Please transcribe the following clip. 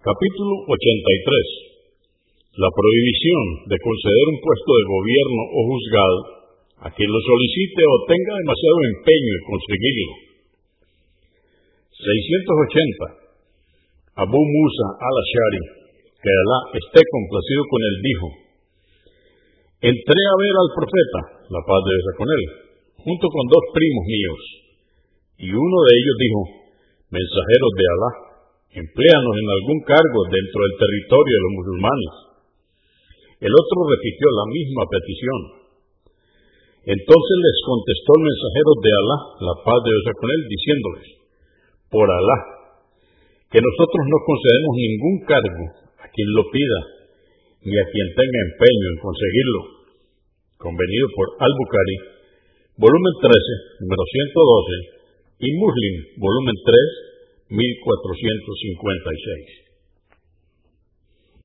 Capítulo 83. La prohibición de conceder un puesto de gobierno o juzgado a quien lo solicite o tenga demasiado empeño en conseguirlo. 680. Abu Musa al-Ashari, que Alá esté complacido con él, dijo, Entré a ver al profeta, la paz de Dios con él, junto con dos primos míos, y uno de ellos dijo, Mensajeros de Alá, empléanos en algún cargo dentro del territorio de los musulmanes. El otro repitió la misma petición. Entonces les contestó el mensajero de Alá, la paz de Dios con él, diciéndoles, por Alá, que nosotros no concedemos ningún cargo a quien lo pida, ni a quien tenga empeño en conseguirlo. Convenido por Al-Bukhari, volumen 13, número 112, y Muslim, volumen 3, 1456.